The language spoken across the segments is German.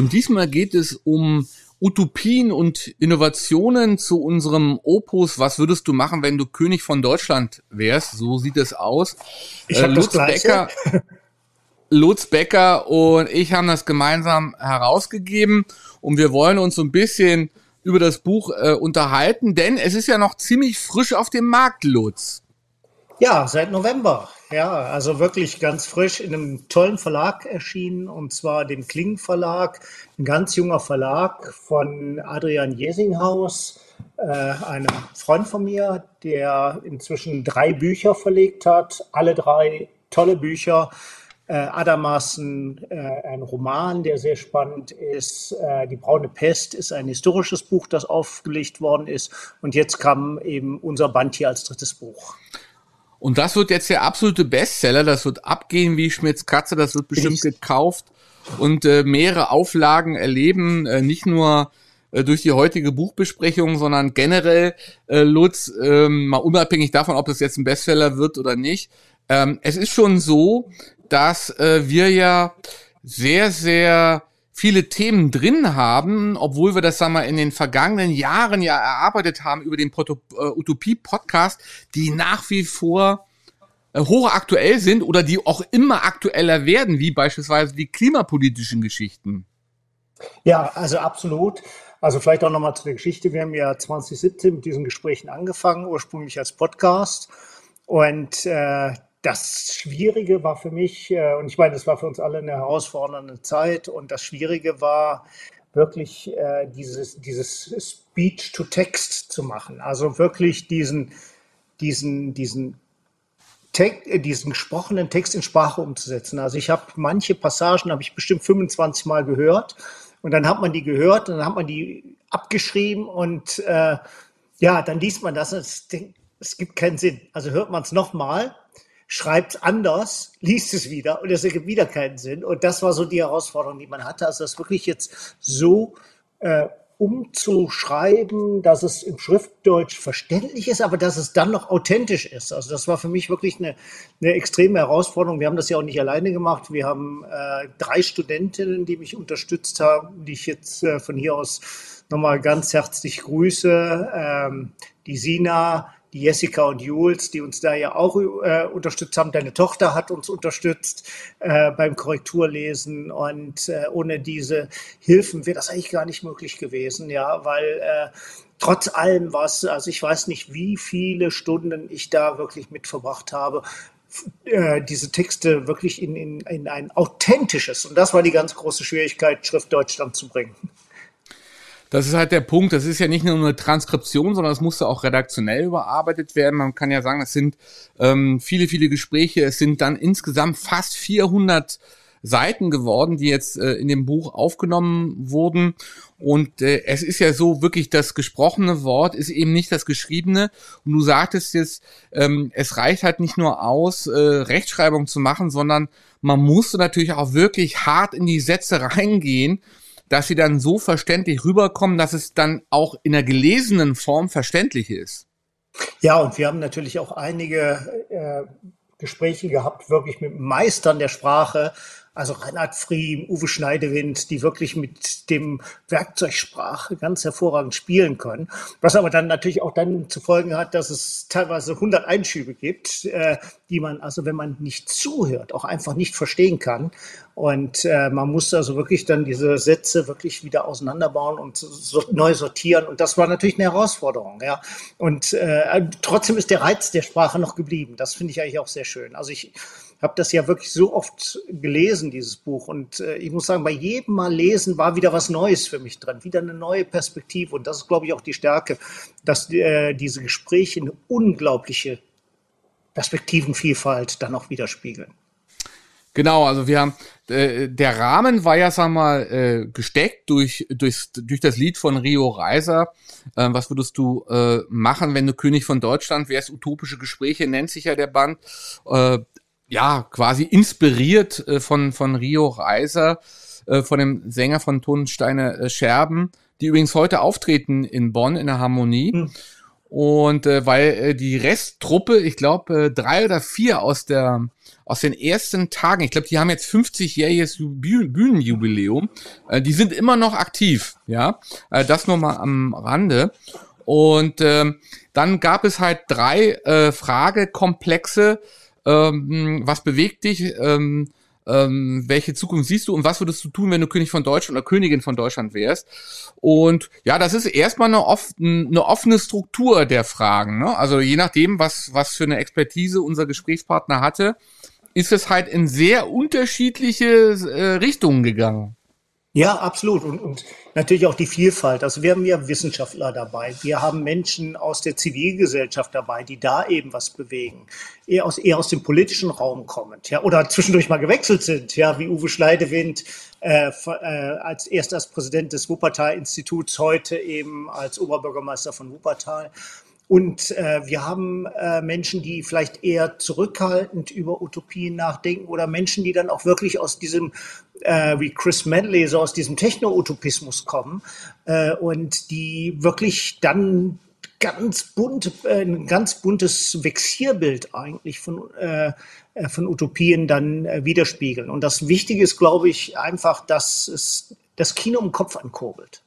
Und diesmal geht es um Utopien und Innovationen zu unserem Opus. Was würdest du machen, wenn du König von Deutschland wärst? So sieht es aus. Ich äh, Lutz Becker, Lutz Becker und ich haben das gemeinsam herausgegeben und wir wollen uns so ein bisschen über das Buch äh, unterhalten, denn es ist ja noch ziemlich frisch auf dem Markt, Lutz. Ja, seit November. Ja, also wirklich ganz frisch in einem tollen Verlag erschienen, und zwar dem Kling Verlag, ein ganz junger Verlag von Adrian Jesinghaus, äh, einem Freund von mir, der inzwischen drei Bücher verlegt hat, alle drei tolle Bücher. Äh, Adamassen, äh, ein Roman, der sehr spannend ist. Äh, Die braune Pest ist ein historisches Buch, das aufgelegt worden ist. Und jetzt kam eben unser Band hier als drittes Buch. Und das wird jetzt der absolute Bestseller. Das wird abgehen wie Schmitz Katze. Das wird bestimmt ich. gekauft und äh, mehrere Auflagen erleben. Äh, nicht nur äh, durch die heutige Buchbesprechung, sondern generell, äh, Lutz, ähm, mal unabhängig davon, ob das jetzt ein Bestseller wird oder nicht. Ähm, es ist schon so, dass äh, wir ja sehr, sehr viele Themen drin haben, obwohl wir das sagen wir in den vergangenen Jahren ja erarbeitet haben über den äh, Utopie Podcast, die nach wie vor äh, hochaktuell sind oder die auch immer aktueller werden, wie beispielsweise die klimapolitischen Geschichten. Ja, also absolut. Also vielleicht auch nochmal zu der Geschichte. Wir haben ja 2017 mit diesen Gesprächen angefangen, ursprünglich als Podcast. Und äh, das Schwierige war für mich, äh, und ich meine, das war für uns alle eine herausfordernde Zeit, und das Schwierige war wirklich äh, dieses, dieses Speech to Text zu machen. Also wirklich diesen, diesen, diesen Text, äh, diesen gesprochenen Text in Sprache umzusetzen. Also ich habe manche Passagen habe ich bestimmt 25 Mal gehört und dann hat man die gehört und dann hat man die abgeschrieben und äh, ja, dann liest man das und es, es gibt keinen Sinn. Also hört man es nochmal schreibt anders, liest es wieder und es ergibt wieder keinen Sinn. Und das war so die Herausforderung, die man hatte. Also das wirklich jetzt so äh, umzuschreiben, dass es im Schriftdeutsch verständlich ist, aber dass es dann noch authentisch ist. Also das war für mich wirklich eine, eine extreme Herausforderung. Wir haben das ja auch nicht alleine gemacht. Wir haben äh, drei Studentinnen, die mich unterstützt haben, die ich jetzt äh, von hier aus nochmal ganz herzlich grüße. Ähm, die Sina, die Jessica und Jules, die uns da ja auch äh, unterstützt haben. Deine Tochter hat uns unterstützt äh, beim Korrekturlesen und äh, ohne diese Hilfen wäre das eigentlich gar nicht möglich gewesen, ja, weil äh, trotz allem was, also ich weiß nicht, wie viele Stunden ich da wirklich mit verbracht habe, äh, diese Texte wirklich in, in, in ein authentisches, und das war die ganz große Schwierigkeit, Schrift Deutschland zu bringen. Das ist halt der Punkt. Das ist ja nicht nur eine Transkription, sondern es musste auch redaktionell überarbeitet werden. Man kann ja sagen, es sind ähm, viele, viele Gespräche. Es sind dann insgesamt fast 400 Seiten geworden, die jetzt äh, in dem Buch aufgenommen wurden. Und äh, es ist ja so, wirklich das gesprochene Wort ist eben nicht das geschriebene. Und du sagtest jetzt, ähm, es reicht halt nicht nur aus, äh, Rechtschreibung zu machen, sondern man musste natürlich auch wirklich hart in die Sätze reingehen dass sie dann so verständlich rüberkommen, dass es dann auch in der gelesenen Form verständlich ist. Ja, und wir haben natürlich auch einige äh, Gespräche gehabt, wirklich mit Meistern der Sprache, also Reinhard Friem, Uwe Schneidewind, die wirklich mit dem Werkzeugsprache ganz hervorragend spielen können. Was aber dann natürlich auch dann zu folgen hat, dass es teilweise 100 Einschübe gibt, äh, die man also, wenn man nicht zuhört, auch einfach nicht verstehen kann. Und äh, man muss also wirklich dann diese Sätze wirklich wieder auseinanderbauen und so, neu sortieren. Und das war natürlich eine Herausforderung, ja. Und äh, trotzdem ist der Reiz der Sprache noch geblieben. Das finde ich eigentlich auch sehr schön. Also ich habe das ja wirklich so oft gelesen dieses Buch. Und äh, ich muss sagen, bei jedem Mal lesen war wieder was Neues für mich drin, wieder eine neue Perspektive. Und das ist, glaube ich, auch die Stärke, dass äh, diese Gespräche eine unglaubliche Perspektivenvielfalt dann auch widerspiegeln. Genau, also wir haben äh, der Rahmen war ja, sag mal, äh, gesteckt durch durch durch das Lied von Rio Reiser. Äh, was würdest du äh, machen, wenn du König von Deutschland wärst? Utopische Gespräche nennt sich ja der Band. Äh, ja, quasi inspiriert äh, von von Rio Reiser, äh, von dem Sänger von Tonsteine äh, Scherben, die übrigens heute auftreten in Bonn in der Harmonie. Hm. Und äh, weil äh, die Resttruppe, ich glaube, äh, drei oder vier aus der aus den ersten Tagen, ich glaube, die haben jetzt 50-jähriges Bühnenjubiläum, äh, die sind immer noch aktiv, ja. Äh, das nur mal am Rande. Und äh, dann gab es halt drei äh, Fragekomplexe. Ähm, was bewegt dich? Ähm, ähm, welche Zukunft siehst du und was würdest du tun, wenn du König von Deutschland oder Königin von Deutschland wärst? Und ja, das ist erstmal eine, off eine offene Struktur der Fragen. Ne? Also je nachdem, was, was für eine Expertise unser Gesprächspartner hatte, ist es halt in sehr unterschiedliche äh, Richtungen gegangen. Ja, absolut. Und, und natürlich auch die Vielfalt. Also wir haben ja Wissenschaftler dabei. Wir haben Menschen aus der Zivilgesellschaft dabei, die da eben was bewegen. Eher aus, eher aus dem politischen Raum kommend. Ja, oder zwischendurch mal gewechselt sind. Ja, wie Uwe Schleidewind, äh, äh, als erst als Präsident des Wuppertal-Instituts, heute eben als Oberbürgermeister von Wuppertal. Und äh, wir haben äh, Menschen, die vielleicht eher zurückhaltend über Utopien nachdenken oder Menschen, die dann auch wirklich aus diesem, äh, wie Chris Medley, so aus diesem Techno-Utopismus kommen äh, und die wirklich dann ganz bunt, äh, ein ganz buntes Vexierbild eigentlich von, äh, äh von Utopien dann äh, widerspiegeln. Und das Wichtige ist, glaube ich, einfach, dass es das Kino im Kopf ankurbelt.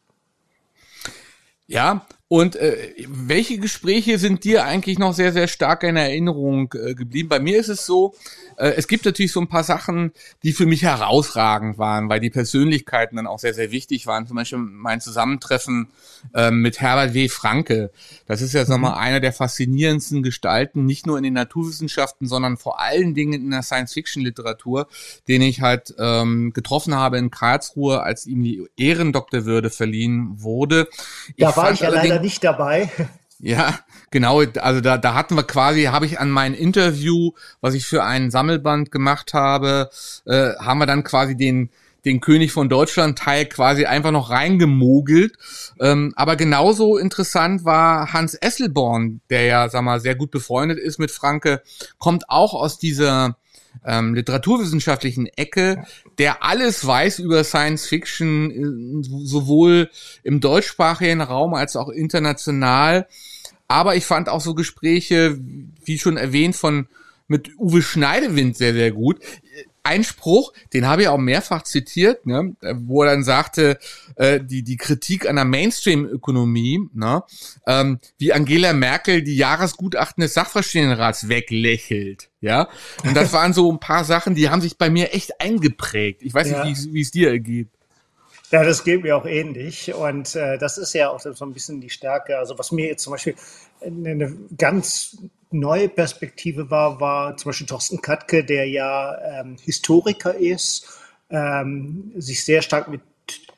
Ja, und äh, welche Gespräche sind dir eigentlich noch sehr, sehr stark in Erinnerung äh, geblieben? Bei mir ist es so, äh, es gibt natürlich so ein paar Sachen, die für mich herausragend waren, weil die Persönlichkeiten dann auch sehr, sehr wichtig waren. Zum Beispiel mein Zusammentreffen äh, mit Herbert W. Franke. Das ist ja, sag mal, mhm. einer der faszinierendsten Gestalten, nicht nur in den Naturwissenschaften, sondern vor allen Dingen in der Science-Fiction-Literatur, den ich halt ähm, getroffen habe in Karlsruhe, als ihm die Ehrendoktorwürde verliehen wurde. Da ich war ich ja leider nicht dabei. Ja, genau. Also da, da hatten wir quasi, habe ich an mein Interview, was ich für einen Sammelband gemacht habe, äh, haben wir dann quasi den den König von Deutschland Teil quasi einfach noch reingemogelt. Ähm, aber genauso interessant war Hans Esselborn, der ja, sag mal, sehr gut befreundet ist mit Franke, kommt auch aus dieser ähm, literaturwissenschaftlichen Ecke, der alles weiß über Science Fiction, äh, sowohl im deutschsprachigen Raum als auch international. Aber ich fand auch so Gespräche, wie schon erwähnt, von mit Uwe Schneidewind sehr, sehr gut ein Spruch, den habe ich auch mehrfach zitiert, ne, wo er dann sagte, äh, die, die Kritik an der Mainstream-Ökonomie, ne, ähm, wie Angela Merkel die Jahresgutachten des Sachverständigenrats weglächelt. Ja, und das waren so ein paar Sachen, die haben sich bei mir echt eingeprägt. Ich weiß ja. nicht, wie es dir ergeht. Ja, das geht mir auch ähnlich. Und äh, das ist ja auch so ein bisschen die Stärke. Also was mir jetzt zum Beispiel eine ganz neue Perspektive war, war zum Beispiel Thorsten Katke, der ja ähm, Historiker ist, ähm, sich sehr stark mit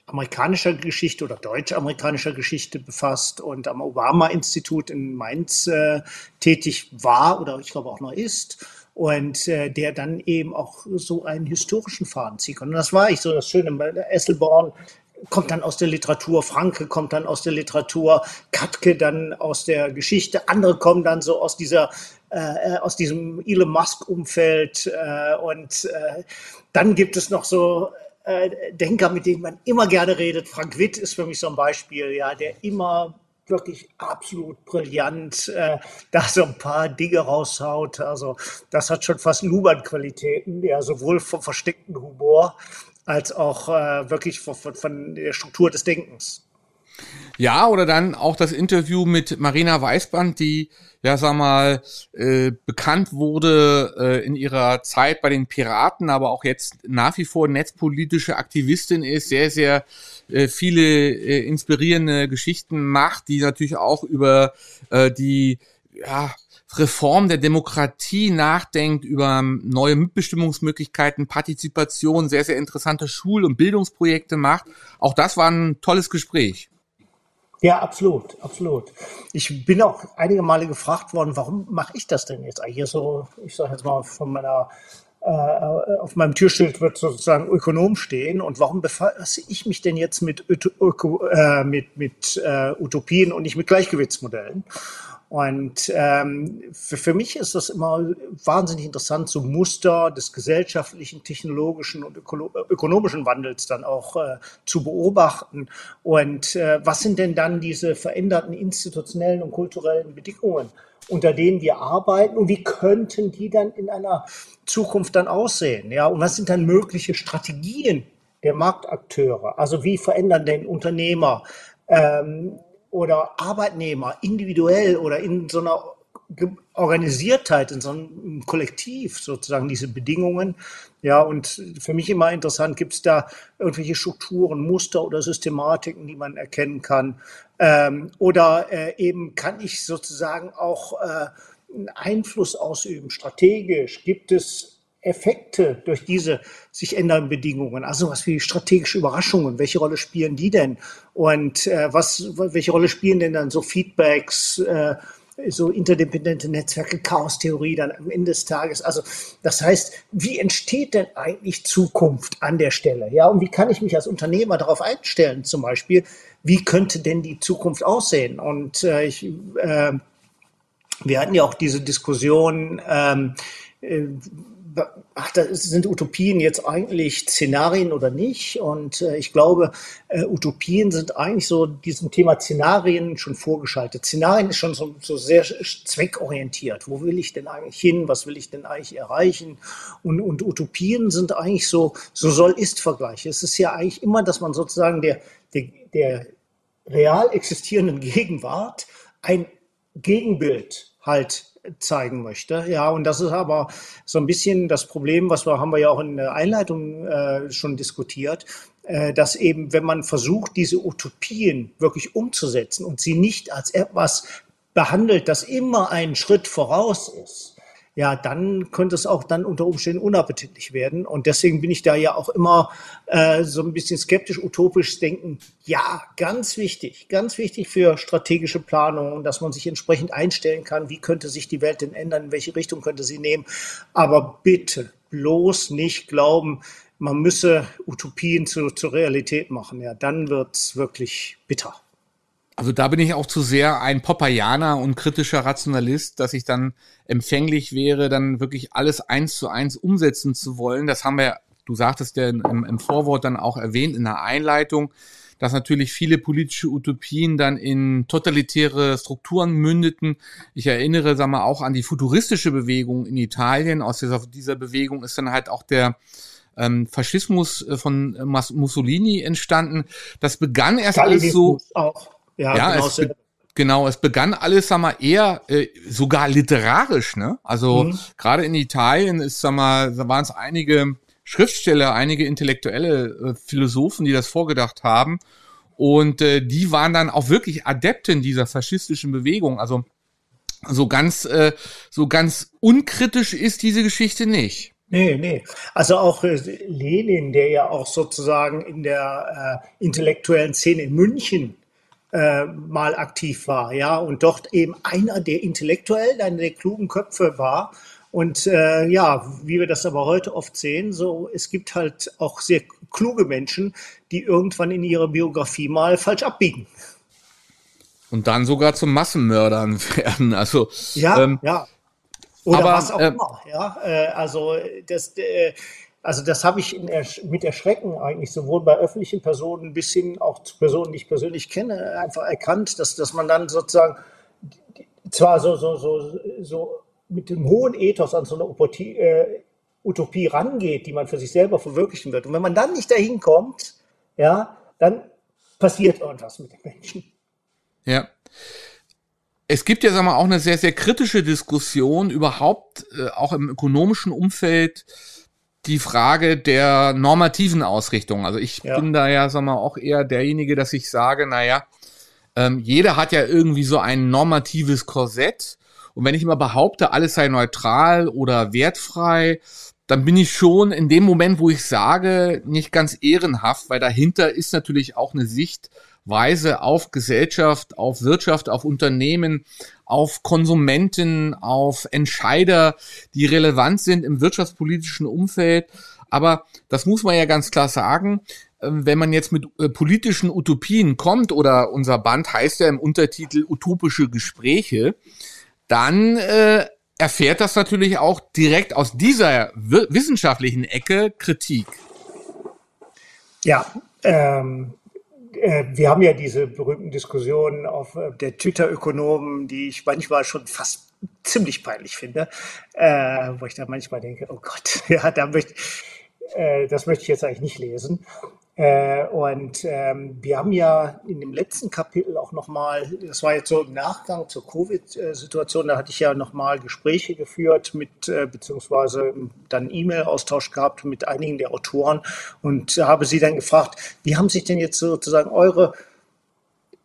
amerikanischer Geschichte oder deutsch-amerikanischer Geschichte befasst und am Obama-Institut in Mainz äh, tätig war oder ich glaube auch noch ist und äh, der dann eben auch so einen historischen Faden ziehen kann. Und das war ich so das Schöne. Esselborn kommt dann aus der Literatur, Franke kommt dann aus der Literatur, Katke dann aus der Geschichte, andere kommen dann so aus dieser äh, aus diesem Elon Musk Umfeld äh, und äh, dann gibt es noch so äh, Denker, mit denen man immer gerne redet. Frank Witt ist für mich so ein Beispiel, ja, der immer wirklich absolut brillant äh, da so ein paar Dinge raushaut. Also das hat schon fast Luban-Qualitäten, ja, sowohl vom versteckten Humor als auch äh, wirklich von, von, der Struktur des Denkens. Ja, oder dann auch das Interview mit Marina Weißband, die ja, sag mal, äh, bekannt wurde äh, in ihrer Zeit bei den Piraten, aber auch jetzt nach wie vor netzpolitische Aktivistin ist, sehr, sehr äh, viele äh, inspirierende Geschichten macht, die natürlich auch über äh, die ja, Reform der Demokratie nachdenkt, über neue Mitbestimmungsmöglichkeiten, Partizipation, sehr, sehr interessante Schul- und Bildungsprojekte macht. Auch das war ein tolles Gespräch. Ja, absolut, absolut. Ich bin auch einige Male gefragt worden, warum mache ich das denn jetzt eigentlich so, ich sage jetzt mal von meiner äh, auf meinem Türschild wird sozusagen Ökonom stehen. Und warum befasse ich mich denn jetzt mit, Öko, äh, mit, mit äh, Utopien und nicht mit Gleichgewichtsmodellen? Und ähm, für, für mich ist das immer wahnsinnig interessant, so Muster des gesellschaftlichen, technologischen und öko ökonomischen Wandels dann auch äh, zu beobachten. Und äh, was sind denn dann diese veränderten institutionellen und kulturellen Bedingungen, unter denen wir arbeiten und wie könnten die dann in einer Zukunft dann aussehen? Ja, und was sind dann mögliche Strategien der Marktakteure? Also wie verändern denn Unternehmer ähm, oder Arbeitnehmer individuell oder in so einer Organisiertheit, in so einem Kollektiv sozusagen diese Bedingungen. Ja, und für mich immer interessant, gibt es da irgendwelche Strukturen, Muster oder Systematiken, die man erkennen kann? Ähm, oder äh, eben kann ich sozusagen auch äh, einen Einfluss ausüben, strategisch? Gibt es Effekte durch diese sich ändernden Bedingungen? Also was wie strategische Überraschungen, welche Rolle spielen die denn? Und äh, was, welche Rolle spielen denn dann so Feedbacks, äh, so interdependente Netzwerke, Chaostheorie dann am Ende des Tages? Also das heißt, wie entsteht denn eigentlich Zukunft an der Stelle? Ja, und wie kann ich mich als Unternehmer darauf einstellen zum Beispiel? Wie könnte denn die Zukunft aussehen? Und äh, ich, äh, wir hatten ja auch diese Diskussion, ähm, äh, ach, das sind Utopien jetzt eigentlich Szenarien oder nicht? Und äh, ich glaube, äh, Utopien sind eigentlich so diesem Thema Szenarien schon vorgeschaltet. Szenarien ist schon so, so, sehr zweckorientiert. Wo will ich denn eigentlich hin? Was will ich denn eigentlich erreichen? Und, und Utopien sind eigentlich so, so soll-ist-Vergleiche. Es ist ja eigentlich immer, dass man sozusagen der, der, der real existierenden Gegenwart ein Gegenbild halt zeigen möchte. Ja, und das ist aber so ein bisschen das Problem, was wir haben wir ja auch in der Einleitung äh, schon diskutiert, äh, dass eben, wenn man versucht, diese Utopien wirklich umzusetzen und sie nicht als etwas behandelt, das immer einen Schritt voraus ist, ja, dann könnte es auch dann unter Umständen unappetitlich werden. Und deswegen bin ich da ja auch immer äh, so ein bisschen skeptisch, utopisch denken. Ja, ganz wichtig, ganz wichtig für strategische Planung und dass man sich entsprechend einstellen kann, wie könnte sich die Welt denn ändern, in welche Richtung könnte sie nehmen. Aber bitte bloß nicht glauben, man müsse Utopien zu, zur Realität machen. Ja, dann wird's wirklich bitter. Also da bin ich auch zu sehr ein Popperianer und kritischer Rationalist, dass ich dann empfänglich wäre, dann wirklich alles eins zu eins umsetzen zu wollen. Das haben wir, du sagtest ja im, im Vorwort dann auch erwähnt in der Einleitung, dass natürlich viele politische Utopien dann in totalitäre Strukturen mündeten. Ich erinnere, sag mal, auch an die futuristische Bewegung in Italien. Aus dieser, dieser Bewegung ist dann halt auch der ähm, Faschismus äh, von Mussolini entstanden. Das begann erst alles so. Auch. Ja, ja genau, es, be genau, es begann alles, sag mal, eher äh, sogar literarisch, ne? Also mhm. gerade in Italien ist, sag mal, da waren es einige Schriftsteller, einige intellektuelle äh, Philosophen, die das vorgedacht haben. Und äh, die waren dann auch wirklich Adepten dieser faschistischen Bewegung. Also so ganz, äh, so ganz unkritisch ist diese Geschichte nicht. Nee, nee. Also auch äh, Lenin, der ja auch sozusagen in der äh, intellektuellen Szene in München äh, mal aktiv war, ja, und dort eben einer der intellektuellen, einer der klugen Köpfe war. Und äh, ja, wie wir das aber heute oft sehen, so es gibt halt auch sehr kluge Menschen, die irgendwann in ihrer Biografie mal falsch abbiegen. Und dann sogar zum Massenmördern werden. Also ja, ähm, ja. Oder aber, was auch äh, immer. Ja, äh, also das. Also das habe ich Ersch mit Erschrecken eigentlich sowohl bei öffentlichen Personen bis hin auch zu Personen, die ich persönlich kenne, einfach erkannt, dass, dass man dann sozusagen zwar so, so, so, so mit dem hohen Ethos an so eine Utopie, äh, Utopie rangeht, die man für sich selber verwirklichen wird. Und wenn man dann nicht dahin kommt, ja, dann passiert irgendwas mit den Menschen. Ja. Es gibt ja, sagen wir, auch eine sehr, sehr kritische Diskussion überhaupt, äh, auch im ökonomischen Umfeld, die Frage der normativen Ausrichtung. Also ich ja. bin da ja, sag mal, auch eher derjenige, dass ich sage, naja, ähm, jeder hat ja irgendwie so ein normatives Korsett Und wenn ich immer behaupte, alles sei neutral oder wertfrei, dann bin ich schon in dem Moment, wo ich sage, nicht ganz ehrenhaft, weil dahinter ist natürlich auch eine Sichtweise auf Gesellschaft, auf Wirtschaft, auf Unternehmen, auf Konsumenten, auf Entscheider, die relevant sind im wirtschaftspolitischen Umfeld. Aber das muss man ja ganz klar sagen. Ähm, wenn man jetzt mit äh, politischen Utopien kommt, oder unser Band heißt ja im Untertitel Utopische Gespräche, dann äh, erfährt das natürlich auch direkt aus dieser wissenschaftlichen Ecke Kritik. Ja, ähm, äh, wir haben ja diese berühmten Diskussionen auf äh, der Twitter-Ökonomen, die ich manchmal schon fast ziemlich peinlich finde, äh, wo ich da manchmal denke, oh Gott, ja, da möchte, äh, das möchte ich jetzt eigentlich nicht lesen. Äh, und ähm, wir haben ja in dem letzten Kapitel auch nochmal, das war jetzt so im Nachgang zur Covid-Situation, da hatte ich ja nochmal Gespräche geführt mit, äh, beziehungsweise dann E-Mail-Austausch gehabt mit einigen der Autoren und habe sie dann gefragt, wie haben sich denn jetzt sozusagen eure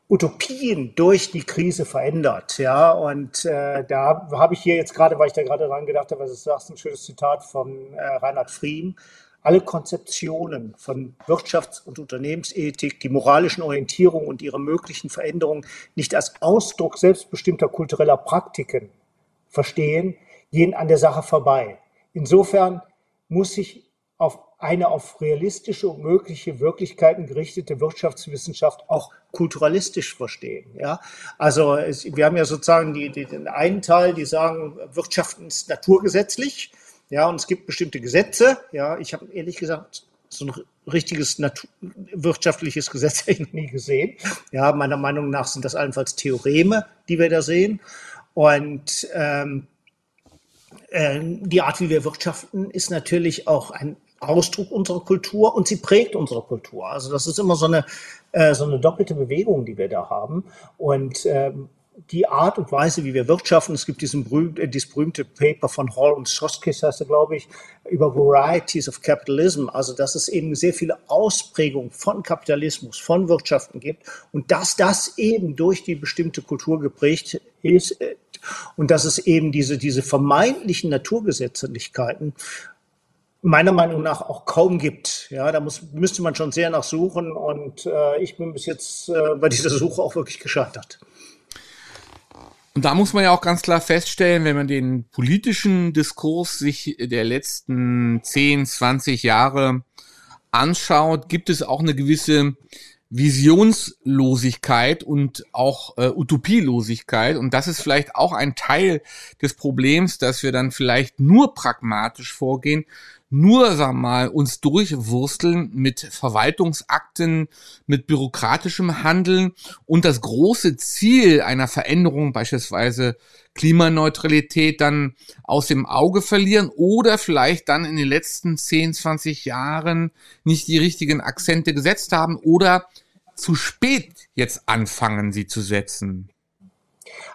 Utopien durch die Krise verändert. Ja, und äh, da habe ich hier jetzt gerade, weil ich da gerade dran gedacht habe, was du sagst, ein schönes Zitat von äh, Reinhard Friem alle Konzeptionen von Wirtschafts- und Unternehmensethik, die moralischen Orientierungen und ihre möglichen Veränderungen nicht als Ausdruck selbstbestimmter kultureller Praktiken verstehen, gehen an der Sache vorbei. Insofern muss sich auf eine auf realistische und mögliche Wirklichkeiten gerichtete Wirtschaftswissenschaft auch kulturalistisch verstehen. Ja, also es, wir haben ja sozusagen die, die, den einen Teil, die sagen, Wirtschaften ist naturgesetzlich ja, und es gibt bestimmte Gesetze. Ja, ich habe ehrlich gesagt so ein richtiges wirtschaftliches Gesetz ich noch nie gesehen. Ja, meiner Meinung nach sind das allenfalls Theoreme, die wir da sehen. Und ähm, äh, die Art, wie wir wirtschaften, ist natürlich auch ein Ausdruck unserer Kultur und sie prägt unsere Kultur. Also das ist immer so eine, äh, so eine doppelte Bewegung, die wir da haben. Und ähm, die Art und Weise, wie wir wirtschaften. Es gibt diesen berühmt, äh, dieses berühmte Paper von Hall und Soskis, heißt er, glaube ich, über Varieties of Capitalism. Also, dass es eben sehr viele Ausprägungen von Kapitalismus, von Wirtschaften gibt und dass das eben durch die bestimmte Kultur geprägt ist äh, und dass es eben diese, diese vermeintlichen Naturgesetzlichkeiten meiner Meinung nach auch kaum gibt. Ja, da muss, müsste man schon sehr nachsuchen und äh, ich bin bis jetzt äh, bei dieser Suche auch wirklich gescheitert. Und da muss man ja auch ganz klar feststellen, wenn man den politischen Diskurs sich der letzten 10, 20 Jahre anschaut, gibt es auch eine gewisse Visionslosigkeit und auch äh, Utopielosigkeit. Und das ist vielleicht auch ein Teil des Problems, dass wir dann vielleicht nur pragmatisch vorgehen, nur, sag mal, uns durchwursteln mit Verwaltungsakten, mit bürokratischem Handeln und das große Ziel einer Veränderung, beispielsweise Klimaneutralität, dann aus dem Auge verlieren oder vielleicht dann in den letzten 10, 20 Jahren nicht die richtigen Akzente gesetzt haben oder zu spät jetzt anfangen, sie zu setzen.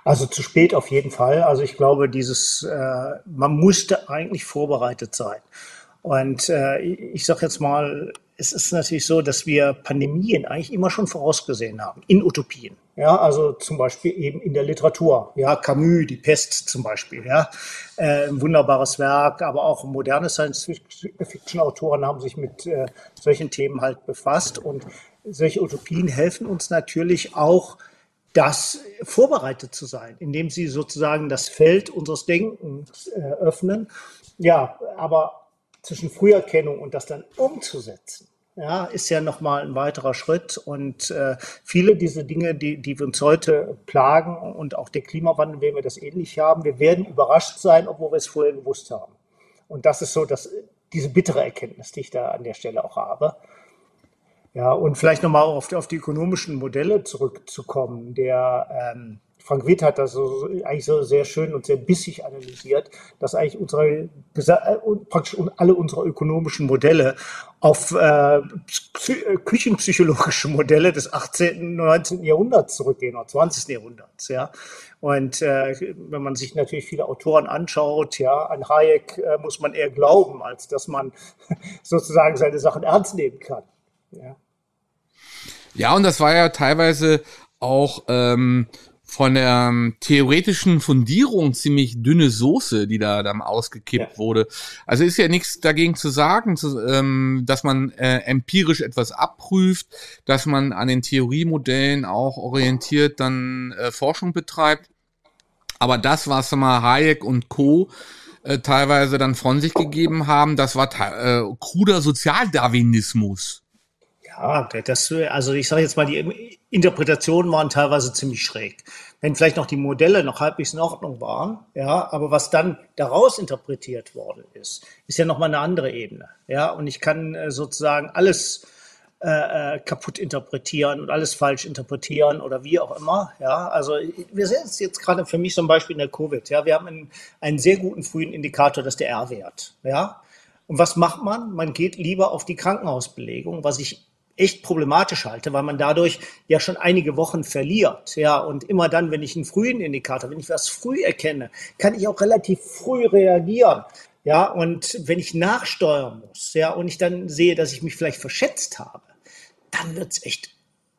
Also zu spät auf jeden Fall. Also ich glaube, dieses, äh, man musste eigentlich vorbereitet sein. Und äh, ich sage jetzt mal, es ist natürlich so, dass wir Pandemien eigentlich immer schon vorausgesehen haben, in Utopien. Ja, also zum Beispiel eben in der Literatur. Ja, Camus, die Pest zum Beispiel. Ja, äh, ein wunderbares Werk, aber auch moderne Science-Fiction-Autoren haben sich mit äh, solchen Themen halt befasst. Und solche Utopien helfen uns natürlich auch, das vorbereitet zu sein, indem sie sozusagen das Feld unseres Denkens äh, öffnen. Ja, aber zwischen Früherkennung und das dann umzusetzen, ja, ist ja nochmal ein weiterer Schritt. Und äh, viele dieser Dinge, die, die uns heute plagen und auch der Klimawandel, werden wir das ähnlich haben. Wir werden überrascht sein, obwohl wir es vorher gewusst haben. Und das ist so dass diese bittere Erkenntnis, die ich da an der Stelle auch habe. Ja, und vielleicht nochmal auf, auf die ökonomischen Modelle zurückzukommen. Der ähm, Frank Witt hat das so, eigentlich so sehr schön und sehr bissig analysiert, dass eigentlich unsere, äh, praktisch alle unsere ökonomischen Modelle auf äh, küchenpsychologische Modelle des 18., 19. Jahrhunderts zurückgehen oder 20. Jahrhunderts. Ja. Und äh, wenn man sich natürlich viele Autoren anschaut, ja, an Hayek äh, muss man eher glauben, als dass man sozusagen seine Sachen ernst nehmen kann. Ja. Ja, und das war ja teilweise auch ähm, von der ähm, theoretischen Fundierung ziemlich dünne Soße, die da dann ausgekippt ja. wurde. Also ist ja nichts dagegen zu sagen, zu, ähm, dass man äh, empirisch etwas abprüft, dass man an den Theoriemodellen auch orientiert dann äh, Forschung betreibt. Aber das, was mal Hayek und Co. Äh, teilweise dann von sich gegeben haben, das war äh, kruder Sozialdarwinismus. Ja, das, also ich sage jetzt mal, die Interpretationen waren teilweise ziemlich schräg. Wenn vielleicht noch die Modelle noch halbwegs in Ordnung waren, ja, aber was dann daraus interpretiert worden ist, ist ja nochmal eine andere Ebene. Ja, und ich kann äh, sozusagen alles äh, äh, kaputt interpretieren und alles falsch interpretieren oder wie auch immer. Ja, also wir sehen es jetzt gerade für mich zum Beispiel in der Covid. Ja, wir haben einen, einen sehr guten frühen Indikator, das der R-Wert. Ja, und was macht man? Man geht lieber auf die Krankenhausbelegung, was ich echt problematisch halte, weil man dadurch ja schon einige Wochen verliert. Ja, und immer dann, wenn ich einen frühen Indikator, wenn ich was früh erkenne, kann ich auch relativ früh reagieren. Ja, und wenn ich nachsteuern muss, ja, und ich dann sehe, dass ich mich vielleicht verschätzt habe, dann wird's echt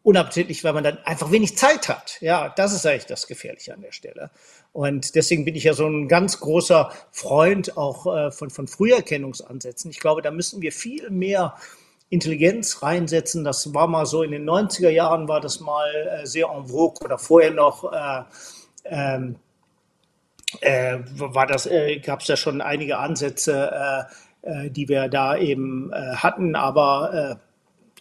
unappetitlich, weil man dann einfach wenig Zeit hat. Ja, das ist eigentlich das Gefährliche an der Stelle. Und deswegen bin ich ja so ein ganz großer Freund auch äh, von, von Früherkennungsansätzen. Ich glaube, da müssen wir viel mehr Intelligenz reinsetzen. Das war mal so in den 90er Jahren war das mal äh, sehr en vogue oder vorher noch äh, ähm, äh, war das, äh, gab es ja schon einige Ansätze, äh, äh, die wir da eben hatten, aber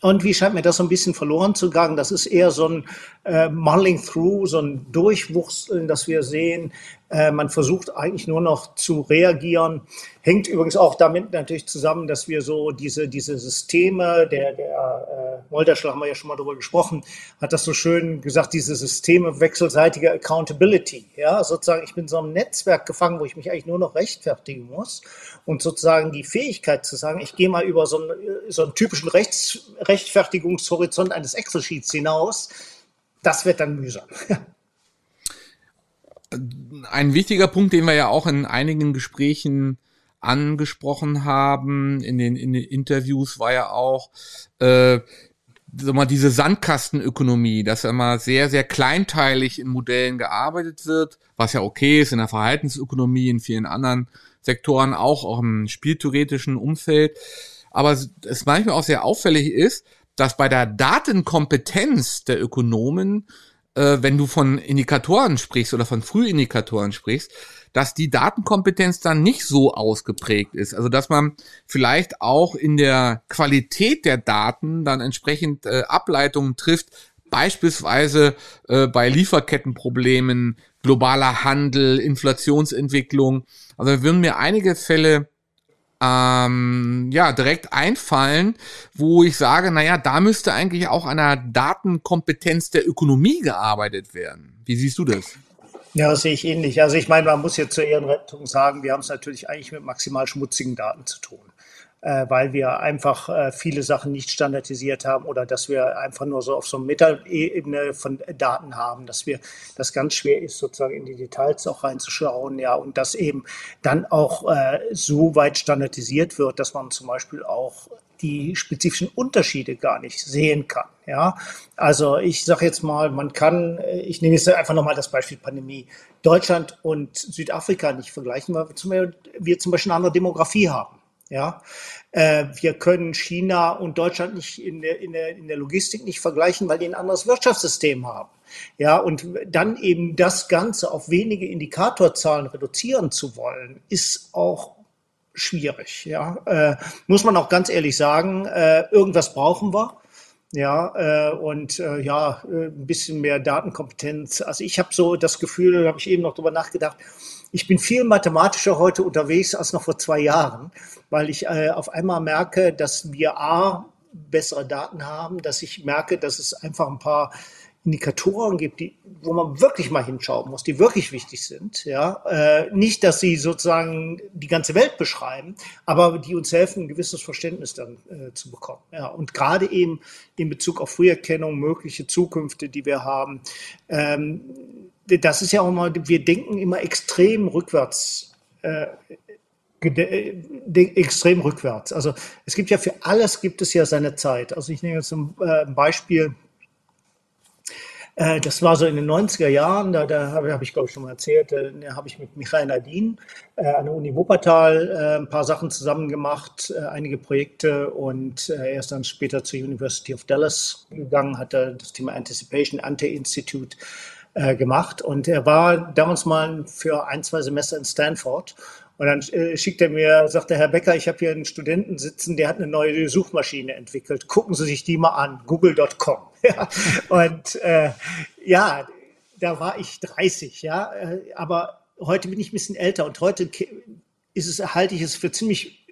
irgendwie scheint mir das so ein bisschen verloren zu gegangen. Das ist eher so ein äh, Mulling Through, so ein Durchwuchseln, das wir sehen. Äh, man versucht eigentlich nur noch zu reagieren. Hängt übrigens auch damit natürlich zusammen, dass wir so diese, diese Systeme, der, der äh, Molderschler haben wir ja schon mal drüber gesprochen, hat das so schön gesagt, diese Systeme wechselseitiger Accountability. Ja, sozusagen, ich bin so einem Netzwerk gefangen, wo ich mich eigentlich nur noch rechtfertigen muss. Und sozusagen die Fähigkeit zu sagen, ich gehe mal über so einen, so einen typischen Rechts, Rechtfertigungshorizont eines Excel-Sheets hinaus, das wird dann mühsam. Ein wichtiger Punkt, den wir ja auch in einigen Gesprächen angesprochen haben, in den, in den Interviews, war ja auch äh, sag mal, diese Sandkastenökonomie, dass immer sehr, sehr kleinteilig in Modellen gearbeitet wird, was ja okay ist in der Verhaltensökonomie, in vielen anderen Sektoren auch, auch im spieltheoretischen Umfeld. Aber es manchmal auch sehr auffällig ist, dass bei der Datenkompetenz der Ökonomen, äh, wenn du von Indikatoren sprichst oder von Frühindikatoren sprichst, dass die Datenkompetenz dann nicht so ausgeprägt ist. Also dass man vielleicht auch in der Qualität der Daten dann entsprechend äh, Ableitungen trifft, beispielsweise äh, bei Lieferkettenproblemen, globaler Handel, Inflationsentwicklung. Also würden mir einige Fälle ähm, ja, direkt einfallen, wo ich sage, naja, da müsste eigentlich auch an der Datenkompetenz der Ökonomie gearbeitet werden. Wie siehst du das? Ja, das sehe ich ähnlich. Also ich meine, man muss jetzt zur Ehrenrettung sagen, wir haben es natürlich eigentlich mit maximal schmutzigen Daten zu tun weil wir einfach äh, viele Sachen nicht standardisiert haben oder dass wir einfach nur so auf so einer Metaebene von Daten haben, dass wir das ganz schwer ist, sozusagen in die Details auch reinzuschauen, ja, und dass eben dann auch äh, so weit standardisiert wird, dass man zum Beispiel auch die spezifischen Unterschiede gar nicht sehen kann. Ja, also ich sage jetzt mal, man kann, äh, ich nehme jetzt einfach nochmal das Beispiel Pandemie, Deutschland und Südafrika nicht vergleichen, weil wir zum Beispiel eine andere Demografie haben. Ja, äh, wir können China und Deutschland nicht in der, in, der, in der Logistik nicht vergleichen, weil die ein anderes Wirtschaftssystem haben. Ja, und dann eben das Ganze auf wenige Indikatorzahlen reduzieren zu wollen, ist auch schwierig. Ja, äh, muss man auch ganz ehrlich sagen, äh, irgendwas brauchen wir. Ja, äh, und äh, ja, äh, ein bisschen mehr Datenkompetenz. Also ich habe so das Gefühl, da habe ich eben noch drüber nachgedacht, ich bin viel mathematischer heute unterwegs als noch vor zwei Jahren, weil ich äh, auf einmal merke, dass wir A, bessere Daten haben, dass ich merke, dass es einfach ein paar Indikatoren gibt, die, wo man wirklich mal hinschauen muss, die wirklich wichtig sind. Ja, äh, nicht, dass sie sozusagen die ganze Welt beschreiben, aber die uns helfen, ein gewisses Verständnis dann äh, zu bekommen. Ja, und gerade eben in Bezug auf Früherkennung, mögliche Zukünfte, die wir haben, ähm, das ist ja auch mal, wir denken immer extrem rückwärts. Äh, äh extrem rückwärts. Also es gibt ja für alles gibt es ja seine Zeit. Also ich nehme jetzt ein äh, Beispiel. Äh, das war so in den 90er Jahren, da, da habe hab ich glaube ich schon mal erzählt, äh, da habe ich mit Michael Nadin an der Uni Wuppertal ein paar Sachen zusammen gemacht, einige Projekte und er ist dann später zur University of Dallas gegangen, hat da das Thema Anticipation, Ante-Institute gemacht und er war damals mal für ein, zwei Semester in Stanford und dann äh, schickt er mir, sagt der Herr Becker, ich habe hier einen Studenten sitzen, der hat eine neue Suchmaschine entwickelt. Gucken Sie sich die mal an, google.com. Ja. Und äh, ja, da war ich 30, ja, äh, aber heute bin ich ein bisschen älter und heute ist es, halte ich es für ziemlich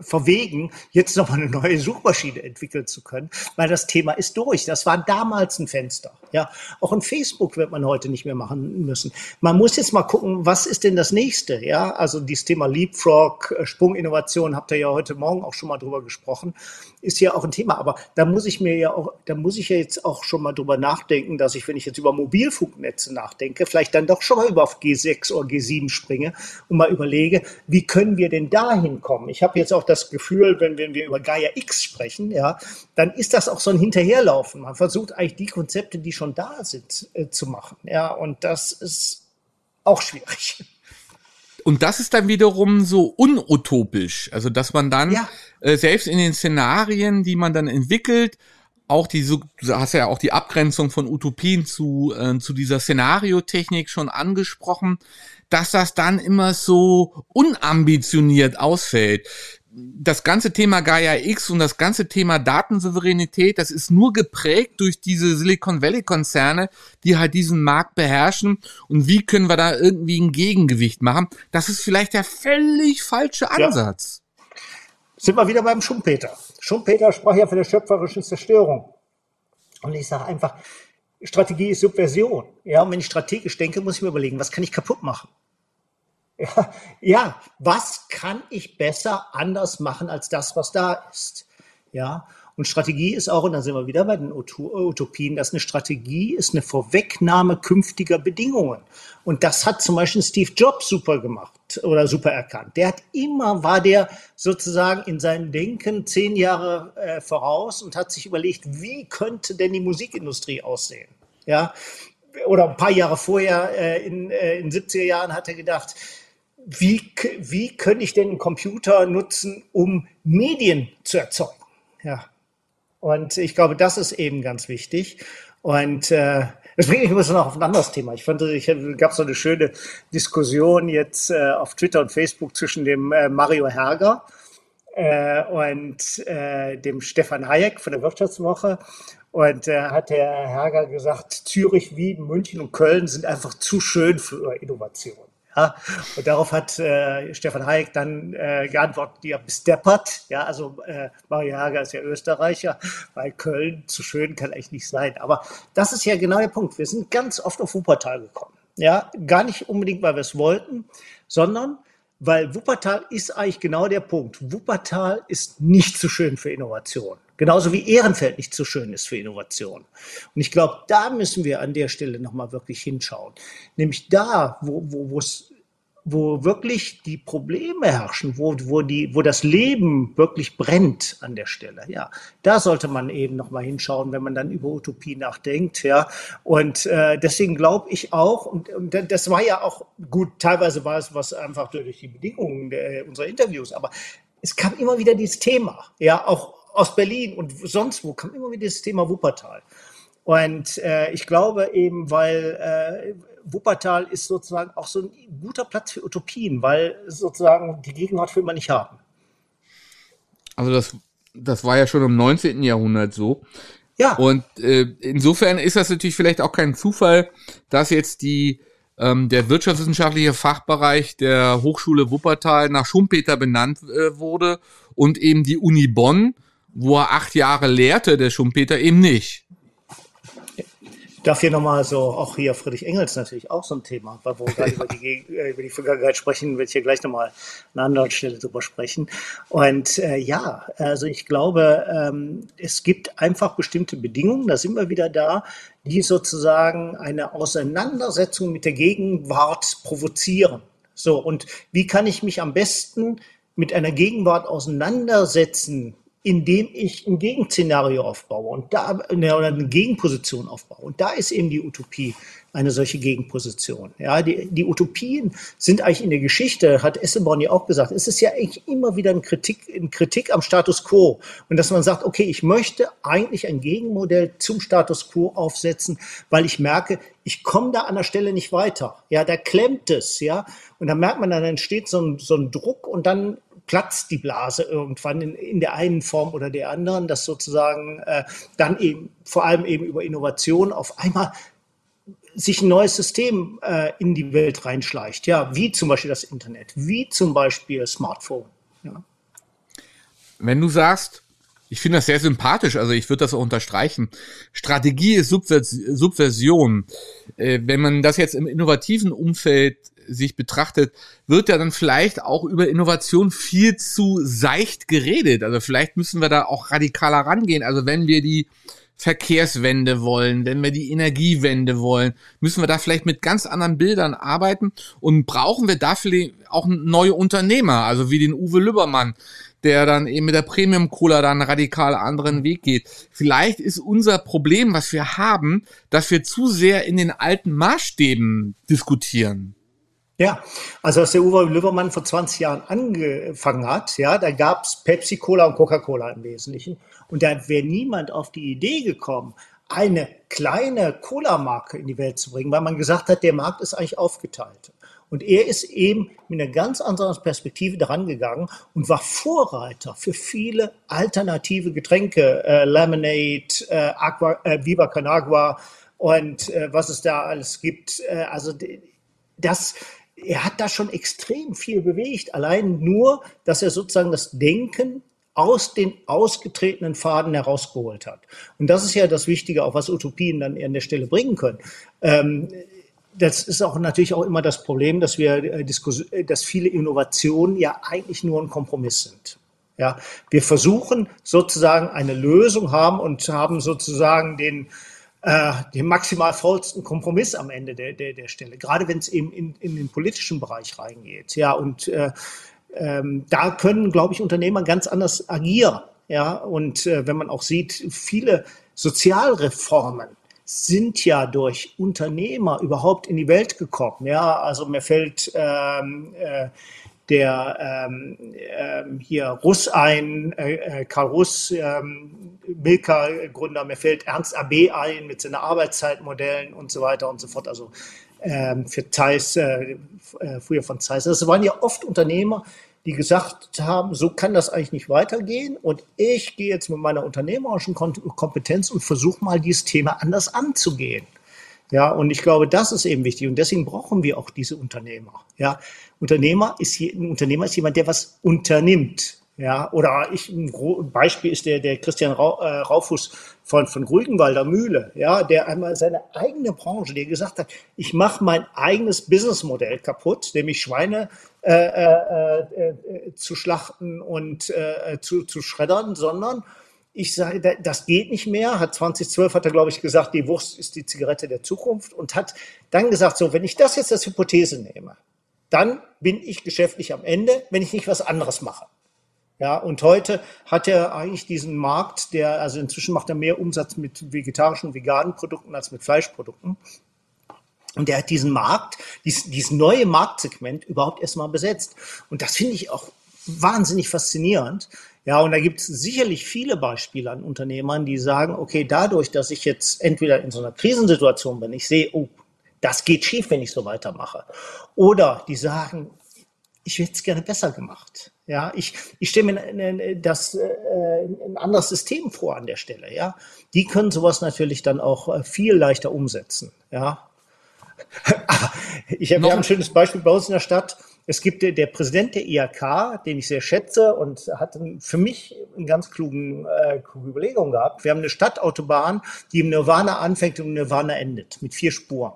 verwegen, jetzt nochmal eine neue Suchmaschine entwickeln zu können, weil das Thema ist durch. Das war damals ein Fenster. Ja, auch in Facebook wird man heute nicht mehr machen müssen. Man muss jetzt mal gucken, was ist denn das nächste? Ja, also dieses Thema Leapfrog, äh, Sprunginnovation, habt ihr ja heute Morgen auch schon mal drüber gesprochen, ist ja auch ein Thema. Aber da muss ich mir ja auch, da muss ich ja jetzt auch schon mal drüber nachdenken, dass ich, wenn ich jetzt über Mobilfunknetze nachdenke, vielleicht dann doch schon mal über auf G6 oder G7 springe und mal überlege, wie können wir denn dahin kommen? Ich habe jetzt auch das Gefühl, wenn, wenn wir über Gaia X sprechen, ja, dann ist das auch so ein Hinterherlaufen. Man versucht eigentlich die Konzepte, die schon da sind, äh, zu machen. Ja, und das ist auch schwierig. Und das ist dann wiederum so unutopisch. Also, dass man dann ja. äh, selbst in den Szenarien, die man dann entwickelt, auch die, du hast ja auch die Abgrenzung von Utopien zu, äh, zu dieser Szenariotechnik schon angesprochen, dass das dann immer so unambitioniert ausfällt das ganze Thema Gaia X und das ganze Thema Datensouveränität, das ist nur geprägt durch diese Silicon Valley Konzerne, die halt diesen Markt beherrschen. Und wie können wir da irgendwie ein Gegengewicht machen? Das ist vielleicht der völlig falsche Ansatz. Ja. Sind wir wieder beim Schumpeter. Schumpeter sprach ja von der schöpferischen Zerstörung. Und ich sage einfach, Strategie ist Subversion. Ja, und wenn ich strategisch denke, muss ich mir überlegen, was kann ich kaputt machen? Ja, ja, was kann ich besser anders machen als das, was da ist? Ja, und Strategie ist auch, und da sind wir wieder bei den Utopien, dass eine Strategie ist eine Vorwegnahme künftiger Bedingungen. Und das hat zum Beispiel Steve Jobs super gemacht oder super erkannt. Der hat immer, war der sozusagen in seinem Denken zehn Jahre äh, voraus und hat sich überlegt, wie könnte denn die Musikindustrie aussehen? Ja, oder ein paar Jahre vorher, äh, in, äh, in 70er Jahren, hat er gedacht, wie, wie könnte ich denn einen Computer nutzen, um Medien zu erzeugen? Ja. Und ich glaube, das ist eben ganz wichtig. Und äh, das bringt mich ein bisschen auf ein anderes Thema. Ich fand, ich gab so eine schöne Diskussion jetzt äh, auf Twitter und Facebook zwischen dem äh, Mario Herger äh, und äh, dem Stefan Hayek von der Wirtschaftswoche. Und äh, hat der Herger gesagt, Zürich, Wien, München und Köln sind einfach zu schön für Innovation. Ja, und darauf hat äh, Stefan Hayek dann äh, geantwortet, ja, bist deppert. Ja, also äh, Mario Hager ist ja Österreicher, weil Köln zu schön kann echt nicht sein. Aber das ist ja genau der Punkt. Wir sind ganz oft auf Wuppertal gekommen. Ja, gar nicht unbedingt, weil wir es wollten, sondern weil Wuppertal ist eigentlich genau der Punkt. Wuppertal ist nicht so schön für Innovation. Genauso wie Ehrenfeld nicht so schön ist für Innovation. Und ich glaube, da müssen wir an der Stelle nochmal wirklich hinschauen. Nämlich da, wo, wo, wo wirklich die Probleme herrschen, wo, wo, die, wo das Leben wirklich brennt an der Stelle. Ja, da sollte man eben nochmal hinschauen, wenn man dann über Utopie nachdenkt. Ja, und äh, deswegen glaube ich auch, und, und das war ja auch gut, teilweise war es was einfach durch die Bedingungen der, unserer Interviews, aber es kam immer wieder dieses Thema. Ja, auch aus Berlin und sonst wo kommt immer wieder das Thema Wuppertal. Und äh, ich glaube eben, weil äh, Wuppertal ist sozusagen auch so ein guter Platz für Utopien, weil sozusagen die Gegenwart will man nicht haben. Also das, das war ja schon im 19. Jahrhundert so. Ja. Und äh, insofern ist das natürlich vielleicht auch kein Zufall, dass jetzt die ähm, der wirtschaftswissenschaftliche Fachbereich der Hochschule Wuppertal nach Schumpeter benannt äh, wurde und eben die Uni Bonn wo er acht Jahre lehrte, der Schumpeter eben nicht. Ich darf hier nochmal so, auch hier Friedrich Engels natürlich auch so ein Thema, weil wir gerade über, die, äh, über die Vergangenheit sprechen, will ich hier gleich nochmal an einer anderen Stelle drüber sprechen. Und äh, ja, also ich glaube, ähm, es gibt einfach bestimmte Bedingungen, da sind wir wieder da, die sozusagen eine Auseinandersetzung mit der Gegenwart provozieren. So, und wie kann ich mich am besten mit einer Gegenwart auseinandersetzen, indem ich ein Gegenszenario aufbaue und da ne, oder eine Gegenposition aufbaue. Und da ist eben die Utopie eine solche Gegenposition. Ja, die, die Utopien sind eigentlich in der Geschichte, hat Esselborn ja auch gesagt, es ist ja eigentlich immer wieder eine Kritik, eine Kritik am Status quo. Und dass man sagt, okay, ich möchte eigentlich ein Gegenmodell zum Status quo aufsetzen, weil ich merke, ich komme da an der Stelle nicht weiter. Ja, da klemmt es, ja. Und dann merkt man, dann entsteht so ein, so ein Druck und dann platzt die Blase irgendwann in, in der einen Form oder der anderen, dass sozusagen äh, dann eben vor allem eben über Innovation auf einmal sich ein neues System äh, in die Welt reinschleicht, ja, wie zum Beispiel das Internet, wie zum Beispiel Smartphone. Ja. Wenn du sagst, ich finde das sehr sympathisch, also ich würde das auch unterstreichen. Strategie ist Subvers Subversion. Äh, wenn man das jetzt im innovativen Umfeld sich betrachtet, wird ja dann vielleicht auch über Innovation viel zu seicht geredet. Also vielleicht müssen wir da auch radikaler rangehen. Also wenn wir die Verkehrswende wollen, wenn wir die Energiewende wollen, müssen wir da vielleicht mit ganz anderen Bildern arbeiten und brauchen wir dafür auch neue Unternehmer, also wie den Uwe Lübbermann, der dann eben mit der Premium Cola dann radikal anderen Weg geht. Vielleicht ist unser Problem, was wir haben, dass wir zu sehr in den alten Maßstäben diskutieren. Ja, also als der Uwe Lübbermann vor 20 Jahren angefangen hat, ja, da gab's Pepsi Cola und Coca-Cola im Wesentlichen. Und da wäre niemand auf die Idee gekommen, eine kleine Cola-Marke in die Welt zu bringen, weil man gesagt hat, der Markt ist eigentlich aufgeteilt. Und er ist eben mit einer ganz anderen Perspektive daran gegangen und war Vorreiter für viele alternative Getränke, äh, Lemonade, äh, Aqua, äh, Viva Canagua und äh, was es da alles gibt. Äh, also das, er hat da schon extrem viel bewegt. Allein nur, dass er sozusagen das Denken aus den ausgetretenen Faden herausgeholt hat. Und das ist ja das Wichtige, auch was Utopien dann an der Stelle bringen können. Ähm, das ist auch natürlich auch immer das Problem, dass wir äh, äh, dass viele Innovationen ja eigentlich nur ein Kompromiss sind. Ja, wir versuchen sozusagen eine Lösung haben und haben sozusagen den äh, den maximal faulsten Kompromiss am Ende der, der, der Stelle, gerade wenn es eben in, in den politischen Bereich reingeht. Ja, und äh, ähm, da können, glaube ich, Unternehmer ganz anders agieren. Ja, und äh, wenn man auch sieht, viele Sozialreformen sind ja durch Unternehmer überhaupt in die Welt gekommen. Ja, also mir fällt ähm, äh, der ähm, ähm, hier Russ ein, äh, äh Karl Russ, ähm, Milka-Gründer, mir fällt Ernst AB ein mit seinen Arbeitszeitmodellen und so weiter und so fort. Also ähm, für Zeiss, äh, äh, früher von Zeiss. Das waren ja oft Unternehmer, die gesagt haben, so kann das eigentlich nicht weitergehen und ich gehe jetzt mit meiner unternehmerischen Kompetenz und versuche mal dieses Thema anders anzugehen. Ja, und ich glaube, das ist eben wichtig und deswegen brauchen wir auch diese Unternehmer. Ja, Unternehmer ist ein Unternehmer ist jemand, der was unternimmt. Ja, oder ich, ein Beispiel ist der, der Christian äh, Raufuß von, von Rügenwalder Mühle, ja, der einmal seine eigene Branche, der gesagt hat, ich mache mein eigenes Businessmodell kaputt, nämlich Schweine äh, äh, äh, zu schlachten und äh, zu, zu schreddern, sondern ich sage, das geht nicht mehr. Hat 2012 hat er, glaube ich, gesagt, die Wurst ist die Zigarette der Zukunft und hat dann gesagt, so, wenn ich das jetzt als Hypothese nehme, dann bin ich geschäftlich am Ende, wenn ich nicht was anderes mache. Ja, und heute hat er eigentlich diesen Markt, der, also inzwischen macht er mehr Umsatz mit vegetarischen, veganen Produkten als mit Fleischprodukten. Und der hat diesen Markt, dieses, dieses neue Marktsegment überhaupt erstmal besetzt. Und das finde ich auch wahnsinnig faszinierend. Ja, und da gibt es sicherlich viele Beispiele an Unternehmern, die sagen, okay, dadurch, dass ich jetzt entweder in so einer Krisensituation bin, ich sehe, oh, das geht schief, wenn ich so weitermache. Oder die sagen, ich hätte es gerne besser gemacht. Ja, ich, ich stelle mir das, äh, ein anderes System vor an der Stelle. Ja, die können sowas natürlich dann auch äh, viel leichter umsetzen. Ja, ich habe ein schönes Beispiel bei uns in der Stadt. Es gibt der, Präsident der IAK, den ich sehr schätze und hat für mich eine ganz klugen, äh, kluge Überlegung gehabt. Wir haben eine Stadtautobahn, die im Nirvana anfängt und im Nirvana endet, mit vier Spuren.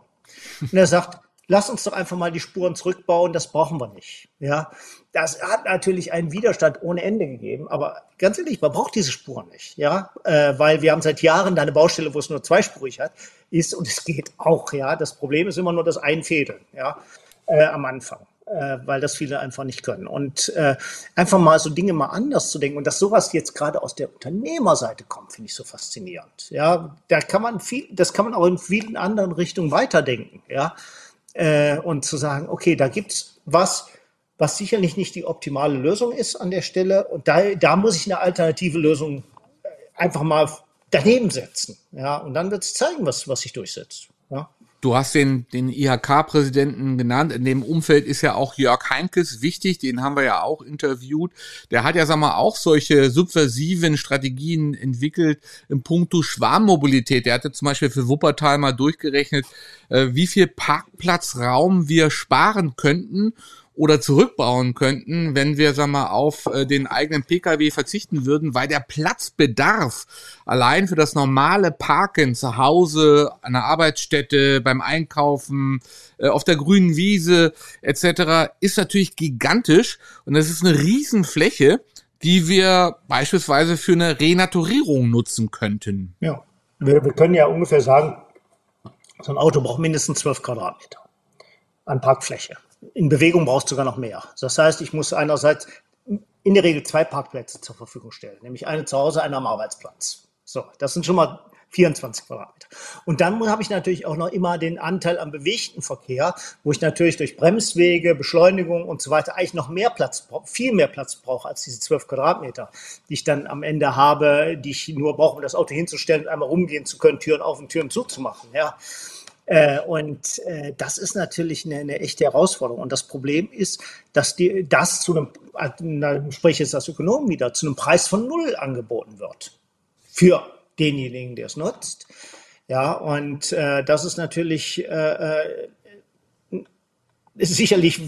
Und er sagt, lass uns doch einfach mal die Spuren zurückbauen, das brauchen wir nicht. Ja, das hat natürlich einen Widerstand ohne Ende gegeben, aber ganz ehrlich, man braucht diese Spuren nicht, ja, äh, weil wir haben seit Jahren da eine Baustelle, wo es nur zweispurig hat, ist und es geht auch, ja. Das Problem ist immer nur das Einfädeln, ja, äh, am Anfang. Äh, weil das viele einfach nicht können. Und äh, einfach mal so Dinge mal anders zu denken und dass sowas jetzt gerade aus der Unternehmerseite kommt, finde ich so faszinierend. Ja, da kann man viel, das kann man auch in vielen anderen Richtungen weiterdenken. Ja, äh, und zu sagen, okay, da gibt's was, was sicherlich nicht die optimale Lösung ist an der Stelle. Und da, da muss ich eine alternative Lösung äh, einfach mal daneben setzen. Ja, und dann wird es zeigen, was, was sich durchsetzt. Ja. Du hast den, den IHK-Präsidenten genannt. In dem Umfeld ist ja auch Jörg Heinkes wichtig. Den haben wir ja auch interviewt. Der hat ja, sag mal, auch solche subversiven Strategien entwickelt im Punkto Schwarmmobilität. Der hatte zum Beispiel für Wuppertal mal durchgerechnet, äh, wie viel Parkplatzraum wir sparen könnten oder zurückbauen könnten, wenn wir, sag mal, auf äh, den eigenen Pkw verzichten würden, weil der Platzbedarf allein für das normale Parken zu Hause, an der Arbeitsstätte, beim Einkaufen, äh, auf der grünen Wiese etc. ist natürlich gigantisch und das ist eine Riesenfläche, die wir beispielsweise für eine Renaturierung nutzen könnten. Ja, wir, wir können ja ungefähr sagen, so ein Auto braucht mindestens 12 Quadratmeter an Parkfläche in Bewegung brauchst du sogar noch mehr. Das heißt, ich muss einerseits in der Regel zwei Parkplätze zur Verfügung stellen, nämlich eine zu Hause, eine am Arbeitsplatz. So, das sind schon mal 24 Quadratmeter. Und dann habe ich natürlich auch noch immer den Anteil am bewegten Verkehr, wo ich natürlich durch Bremswege, Beschleunigung und so weiter eigentlich noch mehr Platz, viel mehr Platz brauche als diese 12 Quadratmeter, die ich dann am Ende habe, die ich nur brauche, um das Auto hinzustellen einmal rumgehen zu können, Türen auf und Türen zuzumachen. Ja. Äh, und äh, das ist natürlich eine, eine, echte Herausforderung. Und das Problem ist, dass die, das zu einem, da spreche jetzt als Ökonom wieder, zu einem Preis von null angeboten wird. Für denjenigen, der es nutzt. Ja, und äh, das ist natürlich äh, äh ist sicherlich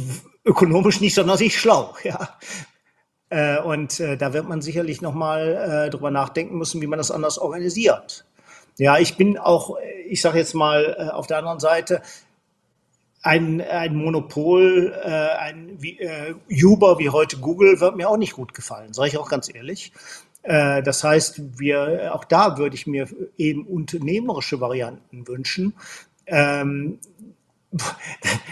ökonomisch nicht sonderlich schlau. Ja. Äh, und äh, da wird man sicherlich nochmal äh, drüber nachdenken müssen, wie man das anders organisiert. Ja, ich bin auch, ich sage jetzt mal äh, auf der anderen Seite, ein, ein Monopol, äh, ein wie, äh, Uber wie heute Google wird mir auch nicht gut gefallen, sage ich auch ganz ehrlich. Äh, das heißt, wir, auch da würde ich mir eben unternehmerische Varianten wünschen. Ähm,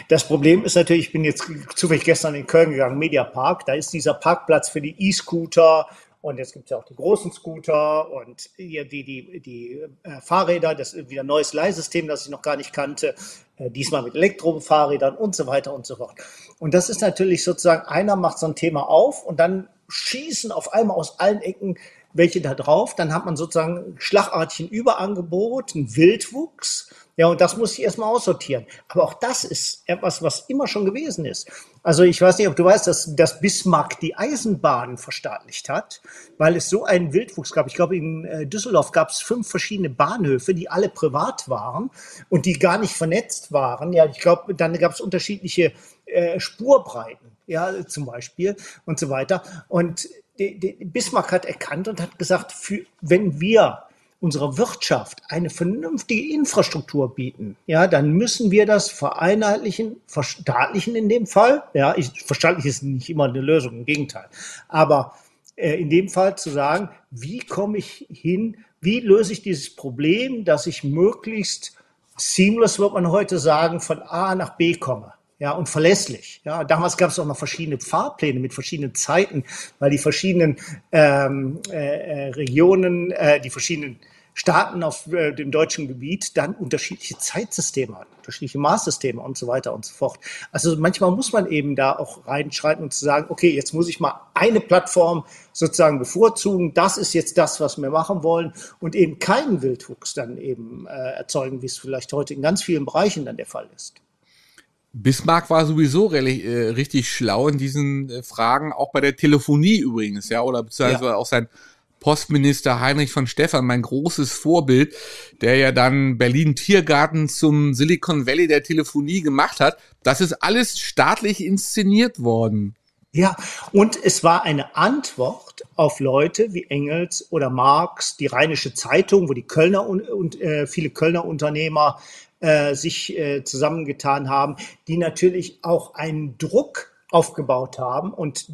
das Problem ist natürlich, ich bin jetzt zufällig gestern in Köln gegangen, Mediapark, da ist dieser Parkplatz für die E-Scooter und jetzt gibt es ja auch die großen Scooter und die, die, die äh, Fahrräder, das ist wieder ein neues Leihsystem, das ich noch gar nicht kannte, äh, diesmal mit Elektrofahrrädern und so weiter und so fort. Und das ist natürlich sozusagen, einer macht so ein Thema auf und dann schießen auf einmal aus allen Ecken welche da drauf. Dann hat man sozusagen schlagartig ein Überangebot, einen Wildwuchs ja, und das muss ich erstmal aussortieren. Aber auch das ist etwas, was immer schon gewesen ist. Also ich weiß nicht, ob du weißt, dass, dass Bismarck die Eisenbahn verstaatlicht hat, weil es so einen Wildwuchs gab. Ich glaube, in äh, Düsseldorf gab es fünf verschiedene Bahnhöfe, die alle privat waren und die gar nicht vernetzt waren. Ja, ich glaube, dann gab es unterschiedliche äh, Spurbreiten, ja, zum Beispiel und so weiter. Und Bismarck hat erkannt und hat gesagt, für, wenn wir unserer Wirtschaft eine vernünftige Infrastruktur bieten, ja, dann müssen wir das vereinheitlichen, verstaatlichen in dem Fall. Ja, ich, verstaatlich ist nicht immer eine Lösung, im Gegenteil. Aber äh, in dem Fall zu sagen, wie komme ich hin, wie löse ich dieses Problem, dass ich möglichst seamless, wird man heute sagen, von A nach B komme ja, und verlässlich. Ja, damals gab es auch noch verschiedene Fahrpläne mit verschiedenen Zeiten, weil die verschiedenen ähm, äh, äh, Regionen, äh, die verschiedenen Staaten auf äh, dem deutschen Gebiet dann unterschiedliche Zeitsysteme hatten, unterschiedliche Maßsysteme und so weiter und so fort. Also manchmal muss man eben da auch reinschreiten und zu sagen, okay, jetzt muss ich mal eine Plattform sozusagen bevorzugen. Das ist jetzt das, was wir machen wollen und eben keinen Wildwuchs dann eben äh, erzeugen, wie es vielleicht heute in ganz vielen Bereichen dann der Fall ist. Bismarck war sowieso äh, richtig schlau in diesen äh, Fragen, auch bei der Telefonie übrigens, ja, oder beziehungsweise ja. auch sein Postminister Heinrich von Stephan, mein großes Vorbild, der ja dann Berlin Tiergarten zum Silicon Valley der Telefonie gemacht hat. Das ist alles staatlich inszeniert worden. Ja, und es war eine Antwort auf Leute wie Engels oder Marx, die Rheinische Zeitung, wo die Kölner und, und äh, viele Kölner Unternehmer äh, sich äh, zusammengetan haben, die natürlich auch einen Druck aufgebaut haben und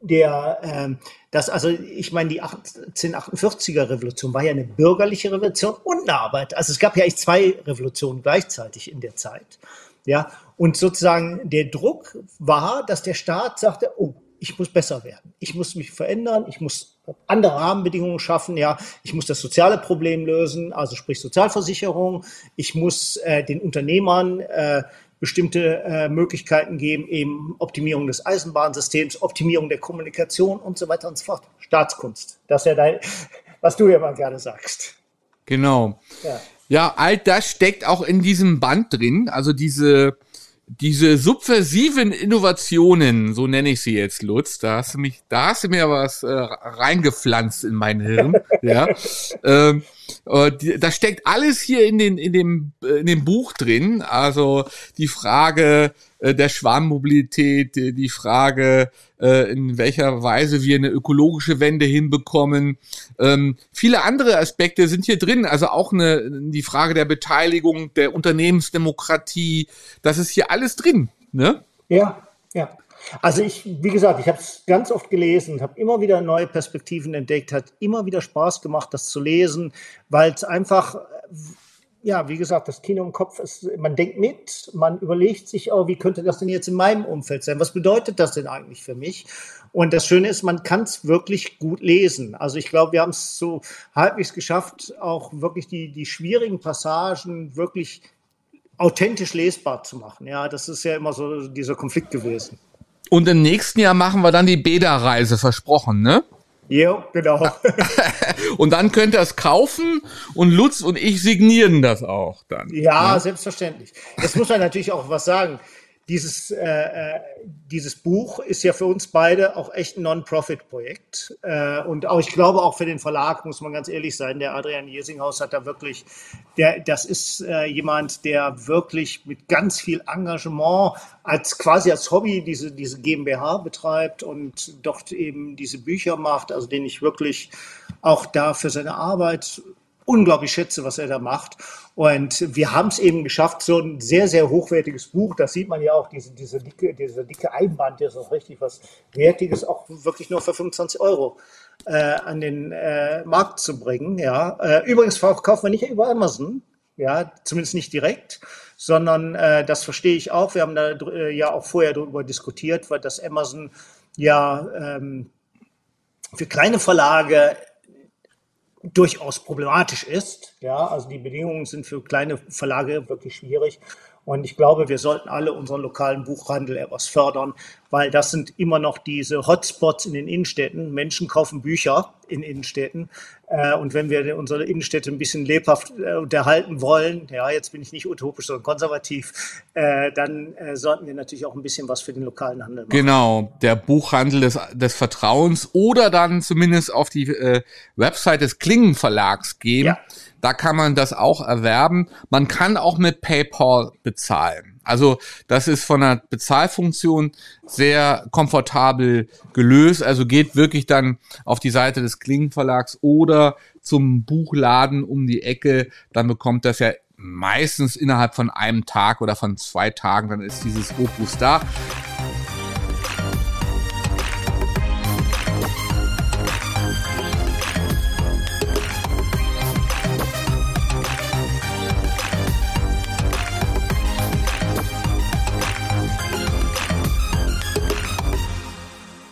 der, äh, das, also ich meine, die 1848er Revolution war ja eine bürgerliche Revolution und eine Arbeit. Also es gab ja eigentlich zwei Revolutionen gleichzeitig in der Zeit. Ja, und sozusagen der Druck war, dass der Staat sagte, oh, ich muss besser werden. Ich muss mich verändern. Ich muss andere Rahmenbedingungen schaffen. Ja, ich muss das soziale Problem lösen, also sprich Sozialversicherung. Ich muss äh, den Unternehmern äh, bestimmte äh, Möglichkeiten geben, eben Optimierung des Eisenbahnsystems, Optimierung der Kommunikation und so weiter und so fort. Staatskunst. Das ist ja dein, was du ja mal gerne sagst. Genau. Ja. ja, all das steckt auch in diesem Band drin. Also diese diese subversiven Innovationen, so nenne ich sie jetzt, Lutz, da hast du mich, da hast du mir was äh, reingepflanzt in mein Hirn, ja. Ähm, äh, da steckt alles hier in den in dem äh, in dem Buch drin, also die Frage äh, der Schwarmmobilität, die Frage, äh, in welcher Weise wir eine ökologische Wende hinbekommen. Ähm, viele andere Aspekte sind hier drin, also auch eine, die Frage der Beteiligung, der Unternehmensdemokratie, das ist hier alles drin. Ne? Ja, ja. Also ich, wie gesagt, ich habe es ganz oft gelesen, habe immer wieder neue Perspektiven entdeckt, hat immer wieder Spaß gemacht, das zu lesen, weil es einfach ja, wie gesagt, das Kino im Kopf ist, man denkt mit, man überlegt sich, oh, wie könnte das denn jetzt in meinem Umfeld sein? Was bedeutet das denn eigentlich für mich? Und das Schöne ist, man kann es wirklich gut lesen. Also ich glaube, wir haben es so halbwegs geschafft, auch wirklich die, die schwierigen Passagen wirklich authentisch lesbar zu machen. Ja, das ist ja immer so dieser Konflikt gewesen. Und im nächsten Jahr machen wir dann die Beda-Reise, versprochen, ne? Ja, genau. und dann könnt ihr es kaufen und Lutz und ich signieren das auch dann. Ja, ne? selbstverständlich. Jetzt muss man natürlich auch was sagen dieses, äh, äh, dieses Buch ist ja für uns beide auch echt ein Non-Profit-Projekt. Äh, und auch, ich glaube, auch für den Verlag, muss man ganz ehrlich sein, der Adrian Jesinghaus hat da wirklich, der, das ist äh, jemand, der wirklich mit ganz viel Engagement als quasi als Hobby diese, diese GmbH betreibt und dort eben diese Bücher macht, also den ich wirklich auch da für seine Arbeit unglaublich schätze, was er da macht. Und wir haben es eben geschafft, so ein sehr, sehr hochwertiges Buch, das sieht man ja auch, diese, diese, dicke, diese dicke Einband, das ist richtig was Wertiges, auch wirklich nur für 25 Euro äh, an den äh, Markt zu bringen. Ja. Äh, übrigens kaufen wir nicht über Amazon, ja, zumindest nicht direkt, sondern äh, das verstehe ich auch. Wir haben da äh, ja auch vorher darüber diskutiert, weil das Amazon ja ähm, für kleine Verlage durchaus problematisch ist. Ja, also die Bedingungen sind für kleine Verlage wirklich schwierig. Und ich glaube, wir sollten alle unseren lokalen Buchhandel etwas fördern, weil das sind immer noch diese Hotspots in den Innenstädten. Menschen kaufen Bücher in Innenstädten. Äh, und wenn wir unsere Innenstädte ein bisschen lebhaft äh, unterhalten wollen, ja, jetzt bin ich nicht utopisch, sondern konservativ, äh, dann sollten wir natürlich auch ein bisschen was für den lokalen Handel machen. Genau, der Buchhandel des, des Vertrauens oder dann zumindest auf die äh, Website des Klingen Verlags gehen. Ja da kann man das auch erwerben. Man kann auch mit PayPal bezahlen. Also das ist von der Bezahlfunktion sehr komfortabel gelöst. Also geht wirklich dann auf die Seite des Klingenverlags oder zum Buchladen um die Ecke. Dann bekommt das ja meistens innerhalb von einem Tag oder von zwei Tagen, dann ist dieses Opus da.